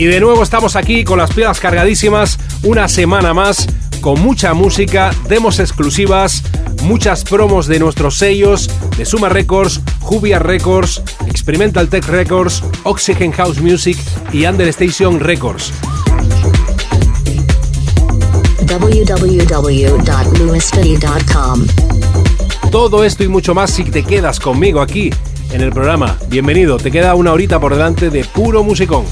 Y de nuevo estamos aquí con las piedras cargadísimas, una semana más, con mucha música, demos exclusivas, muchas promos de nuestros sellos, de Suma Records, Jubia Records, Experimental Tech Records, Oxygen House Music y Understation Records. www.lewisfitty.com. Todo esto y mucho más si te quedas conmigo aquí en el programa. Bienvenido, te queda una horita por delante de puro musicón.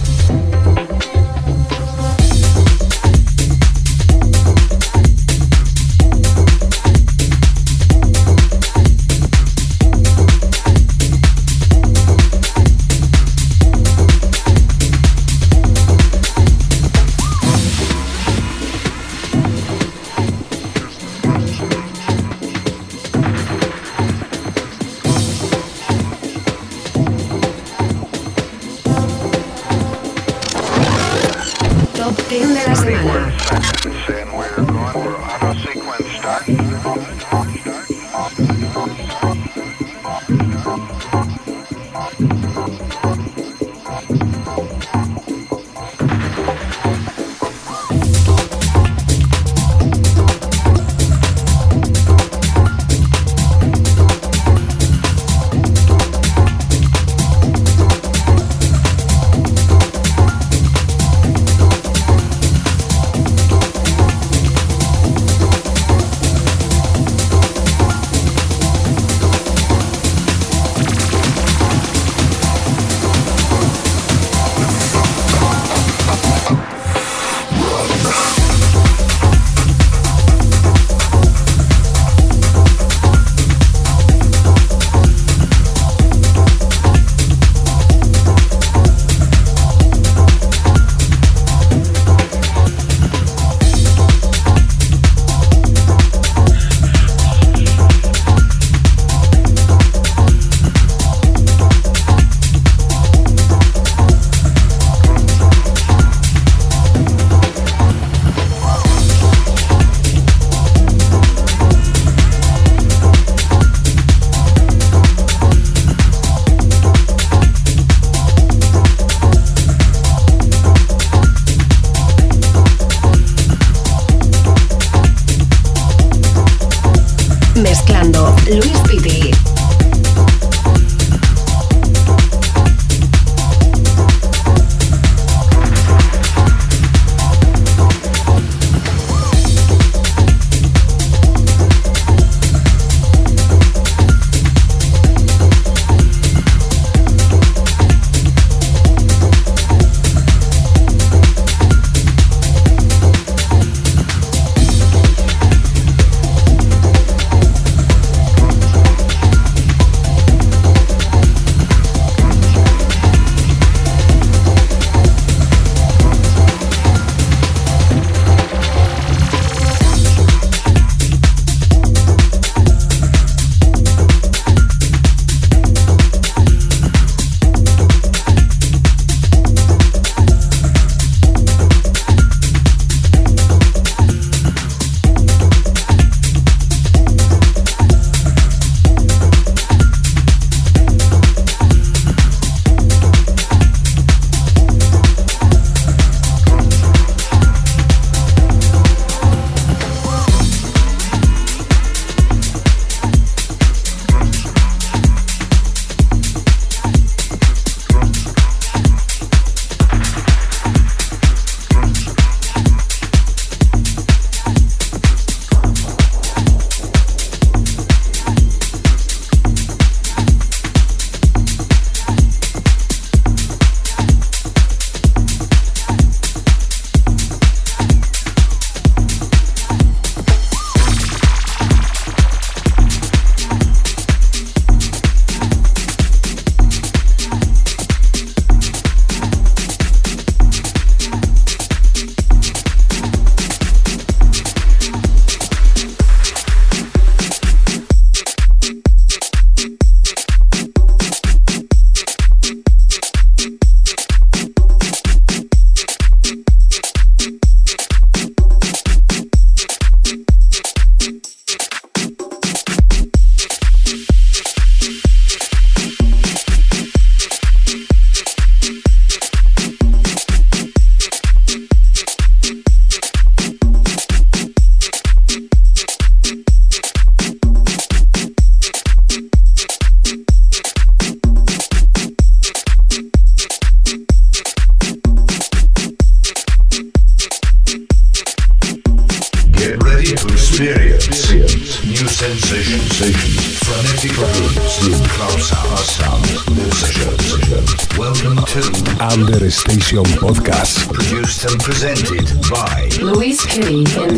Session Podcast. Produced and presented by Luis Kitty in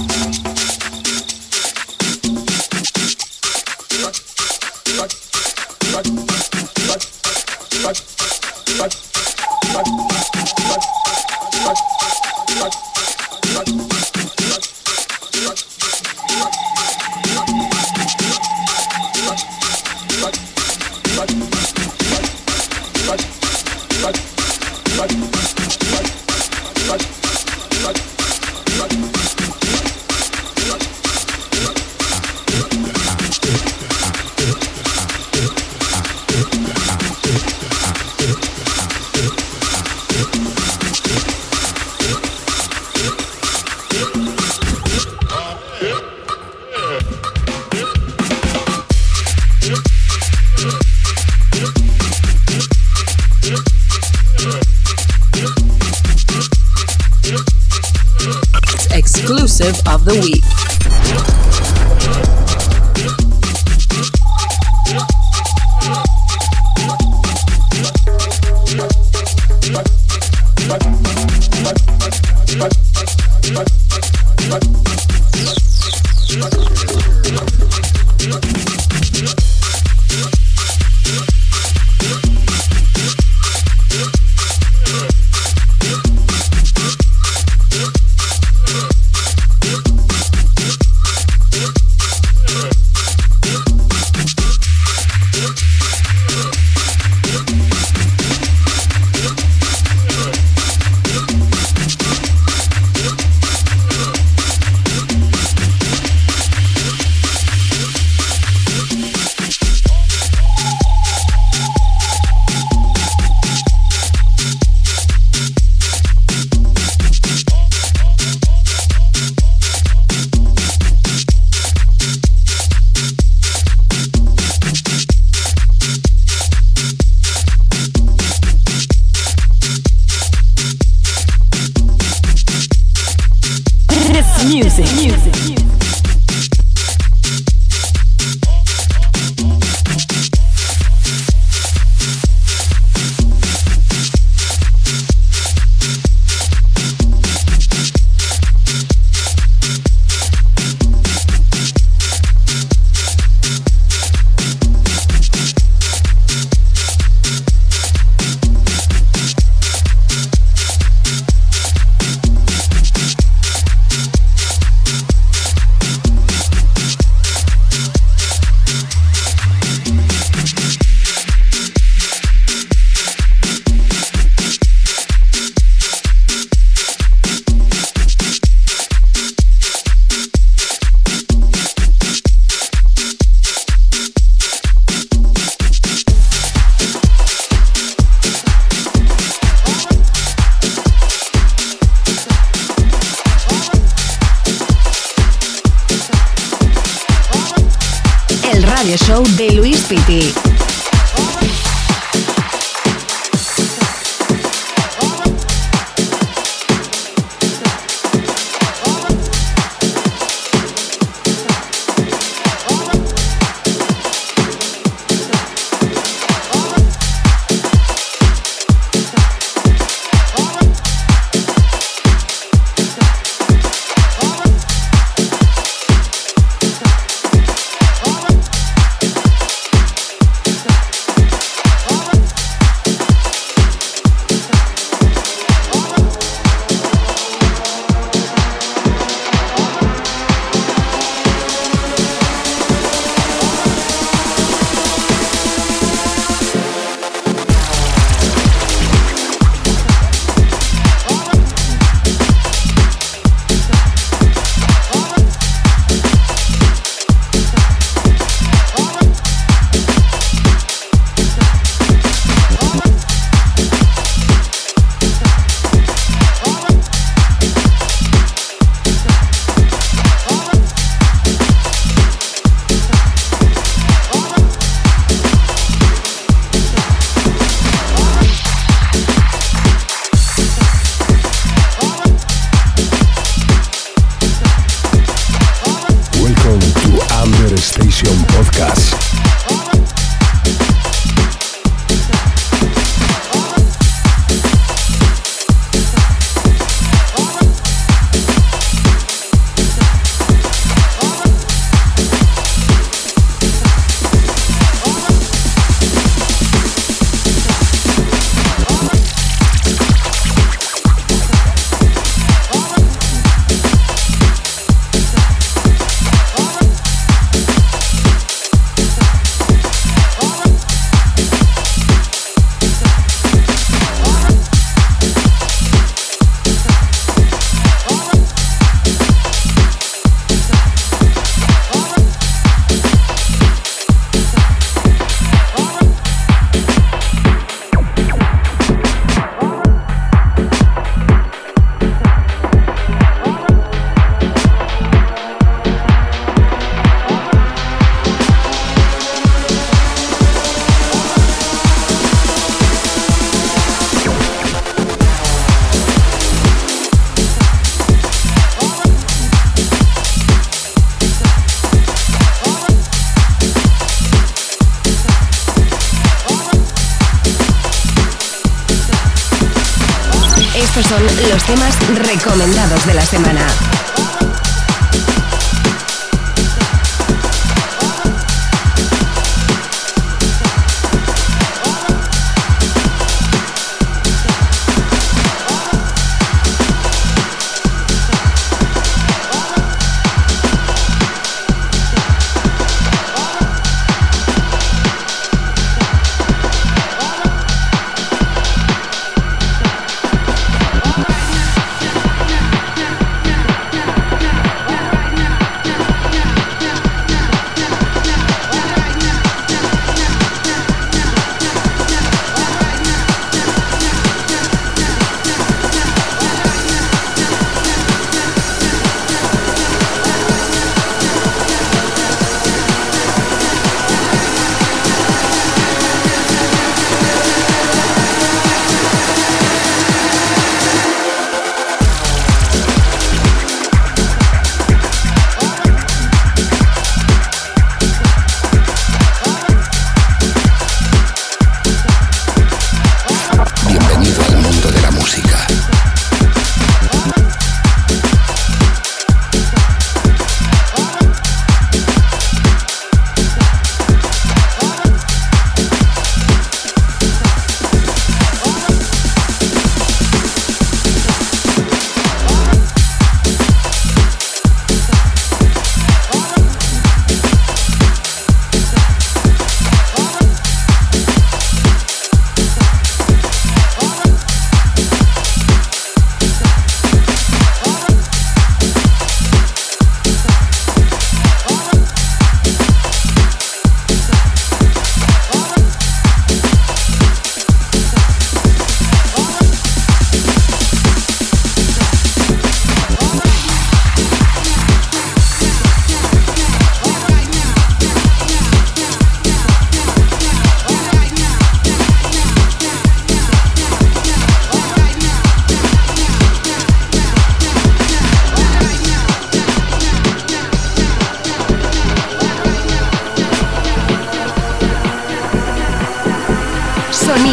Station Podcast.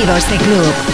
Diversity Club.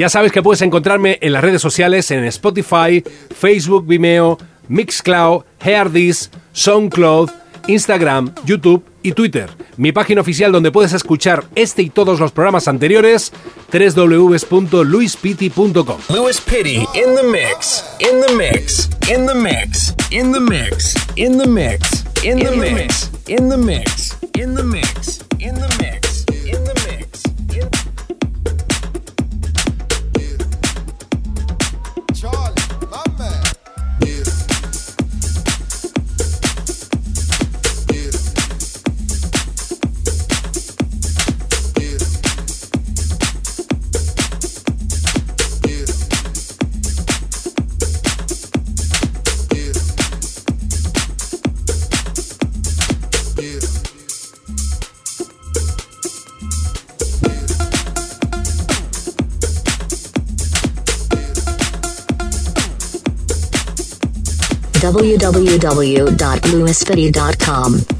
Ya sabes que puedes encontrarme en las redes sociales en Spotify, Facebook, Vimeo, Mixcloud, Heardis, SoundCloud, Instagram, YouTube y Twitter. Mi página oficial donde puedes escuchar este y todos los programas anteriores, www.luispiti.com. Luis Pity in the mix, in the mix, in the mix, in the mix, in the mix, in the mix, in the mix, in the mix, in the mix. www.lewisfitty.com.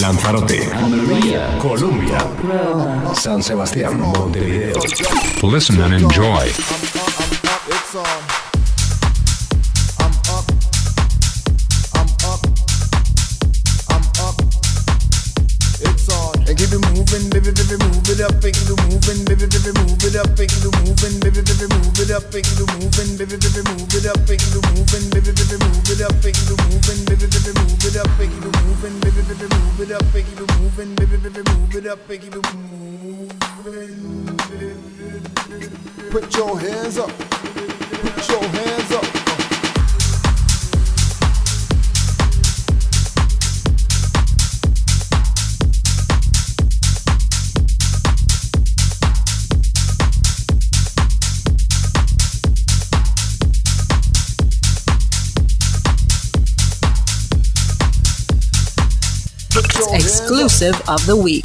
Lanzarote, Colombia, San Sebastián, Montevideo. Listen and enjoy. up and keep it moving. Put your hands up. of the week.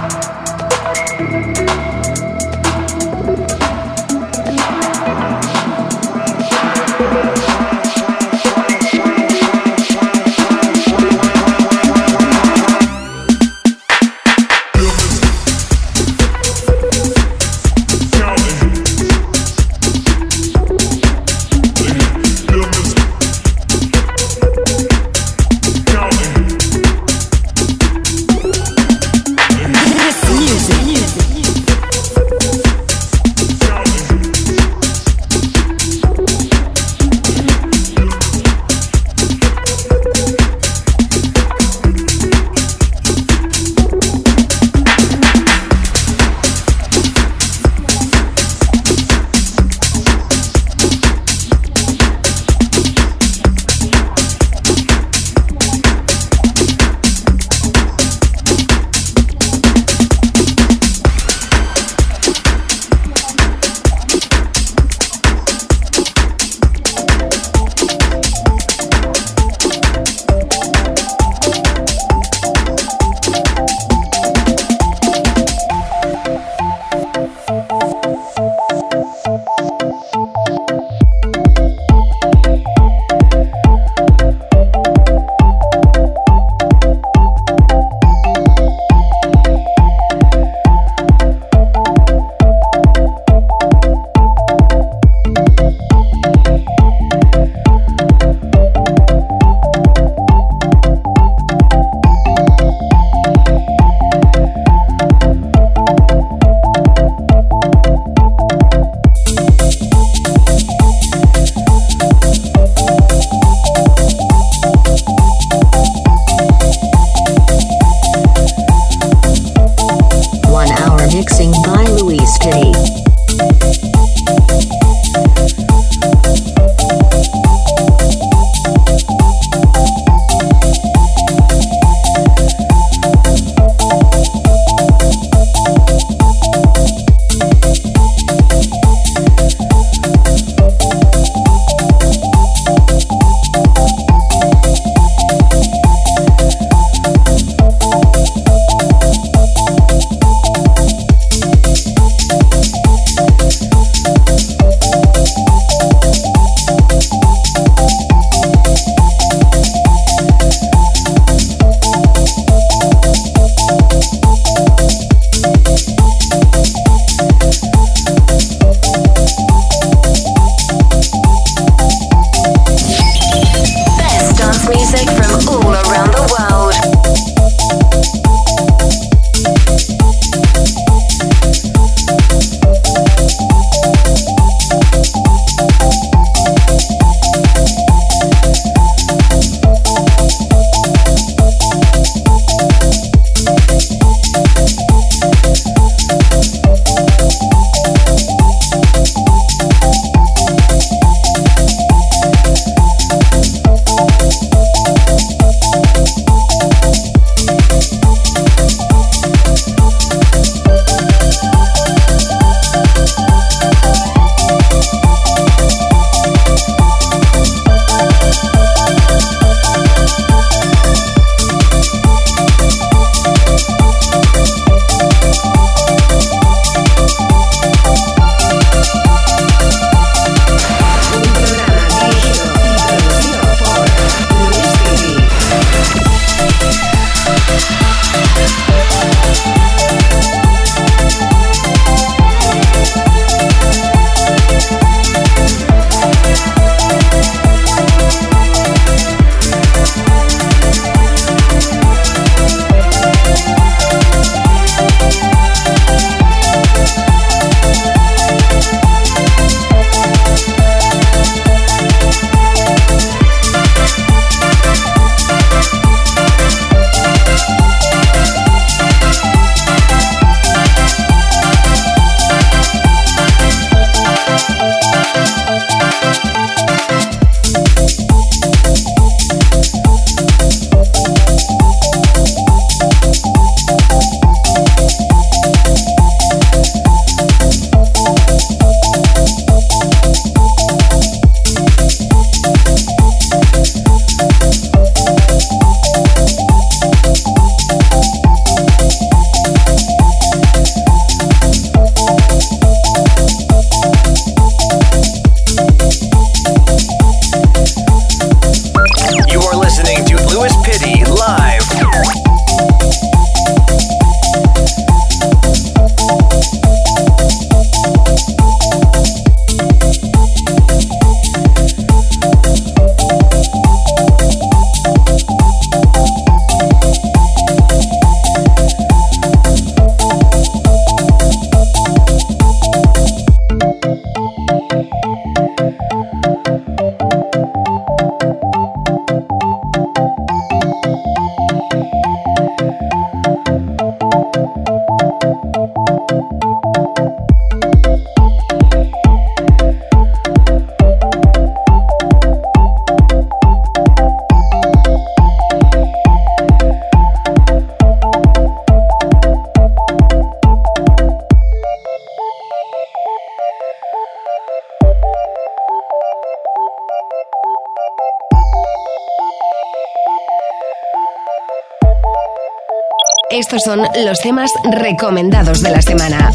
Estos son los temas recomendados de la semana.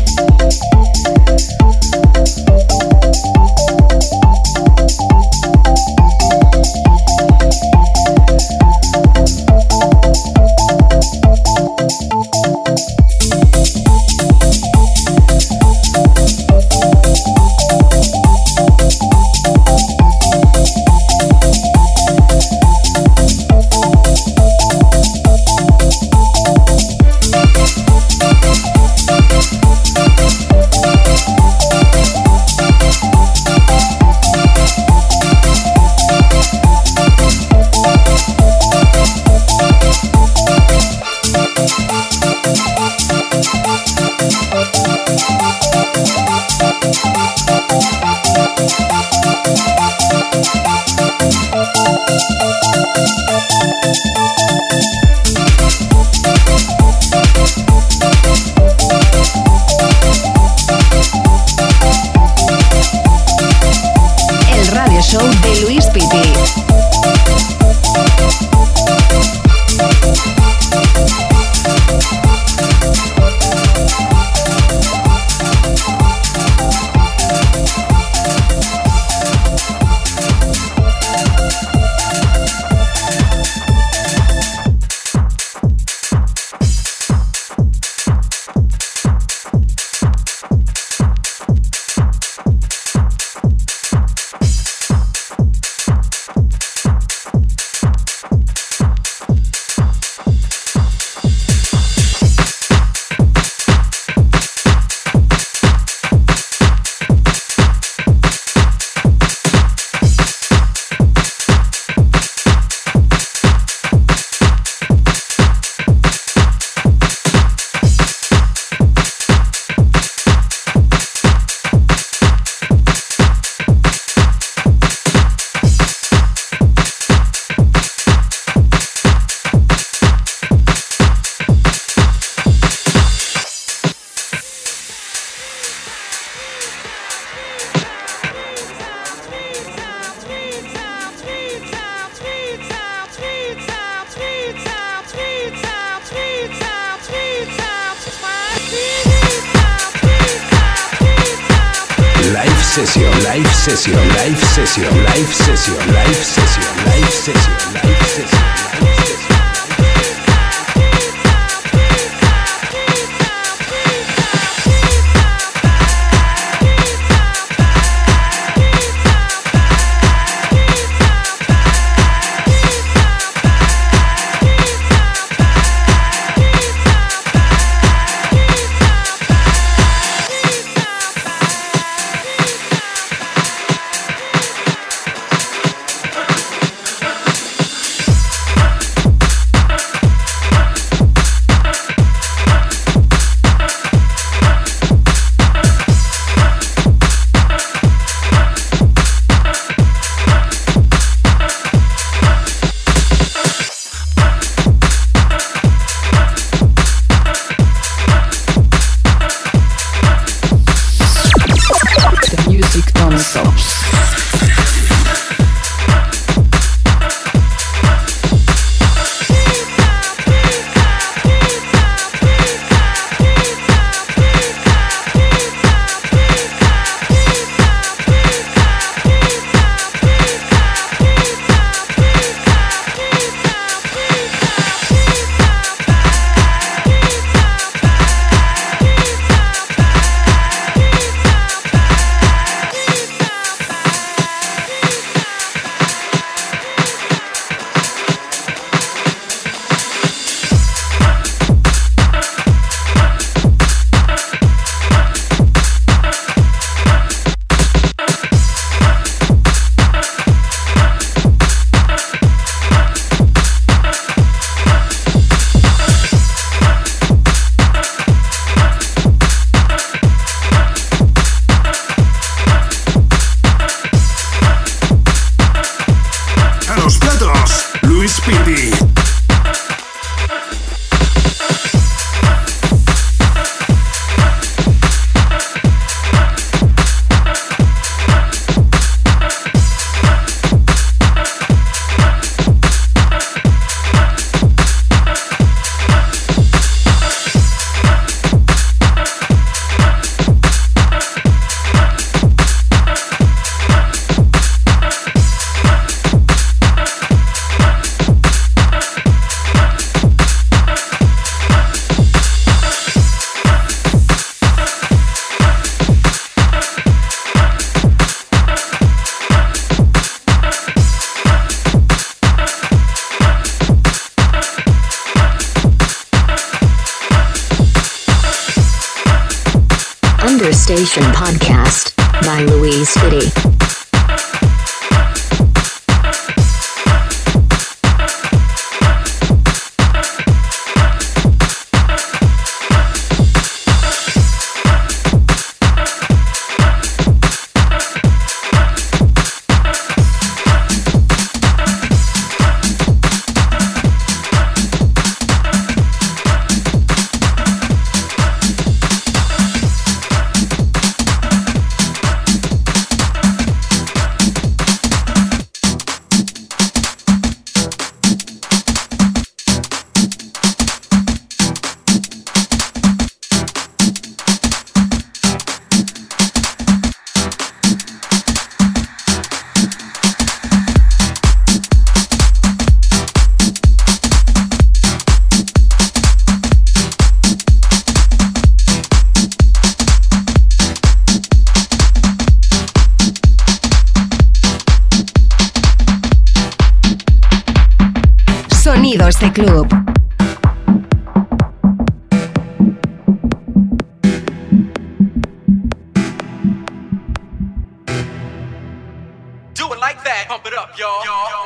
Pump it up, y'all.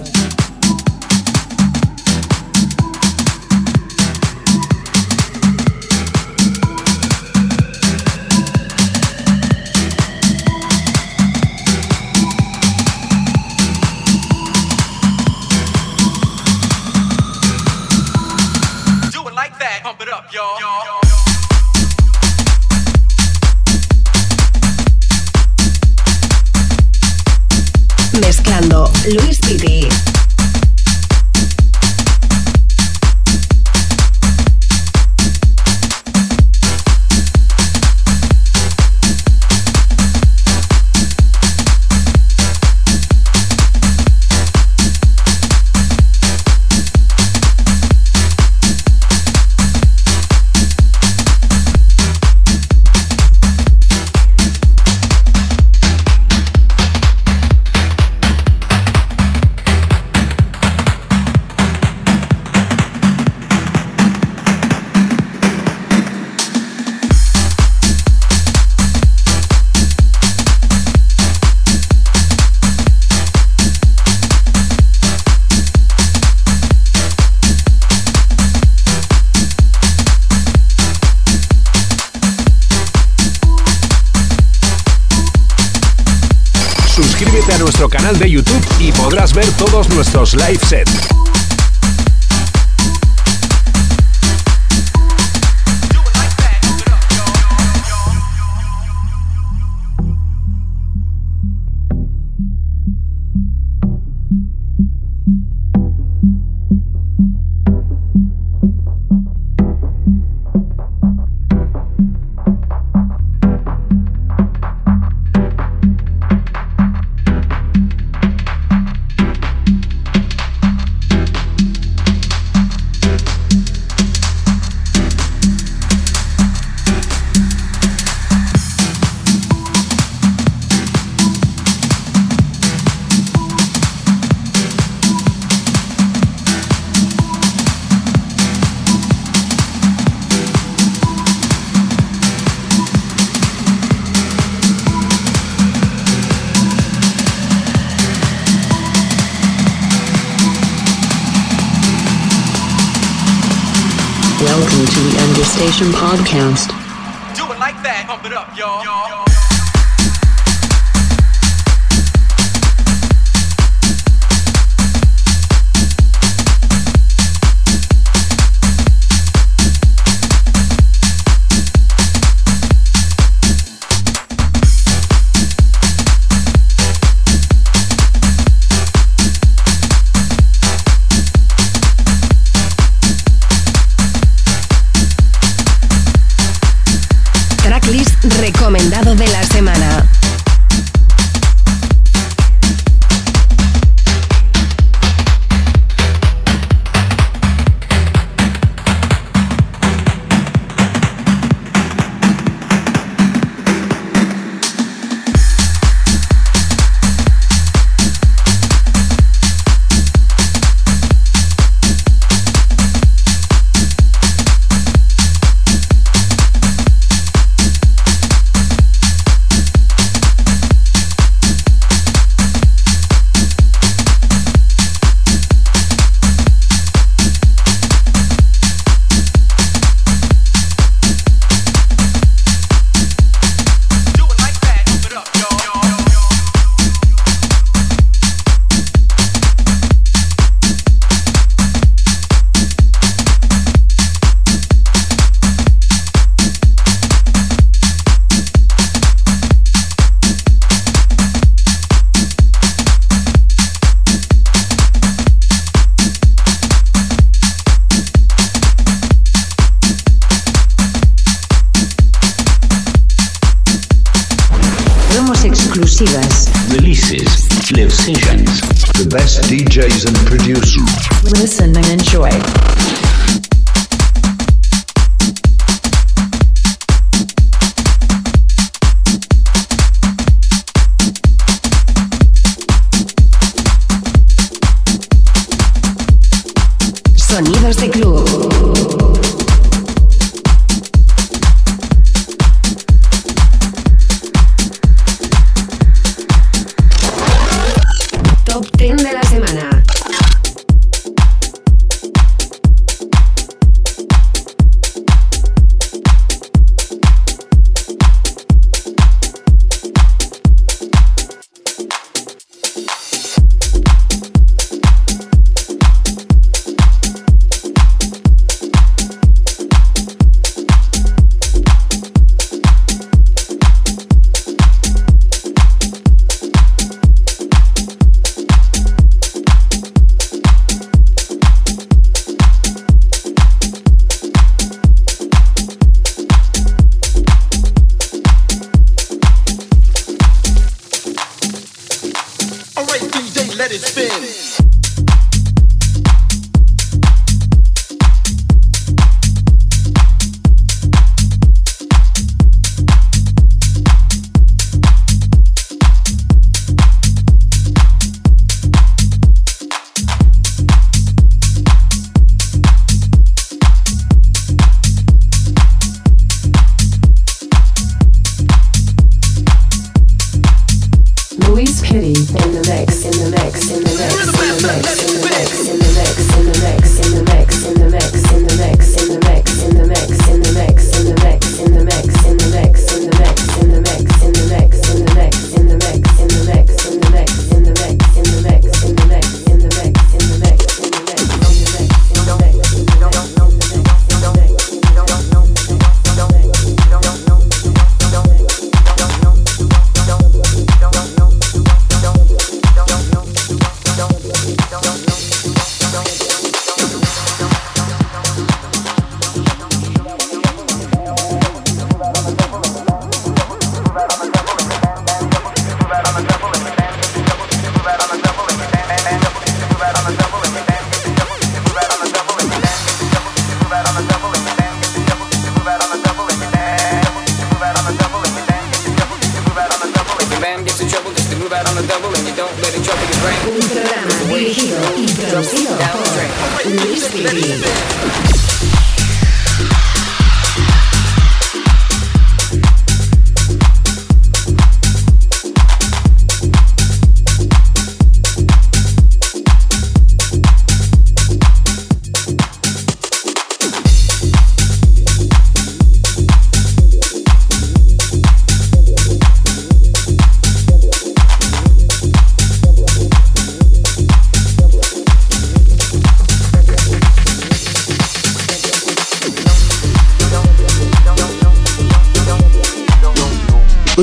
live set.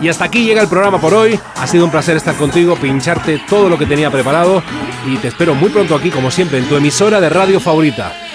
Y hasta aquí llega el programa por hoy. Ha sido un placer estar contigo, pincharte todo lo que tenía preparado y te espero muy pronto aquí, como siempre, en tu emisora de radio favorita.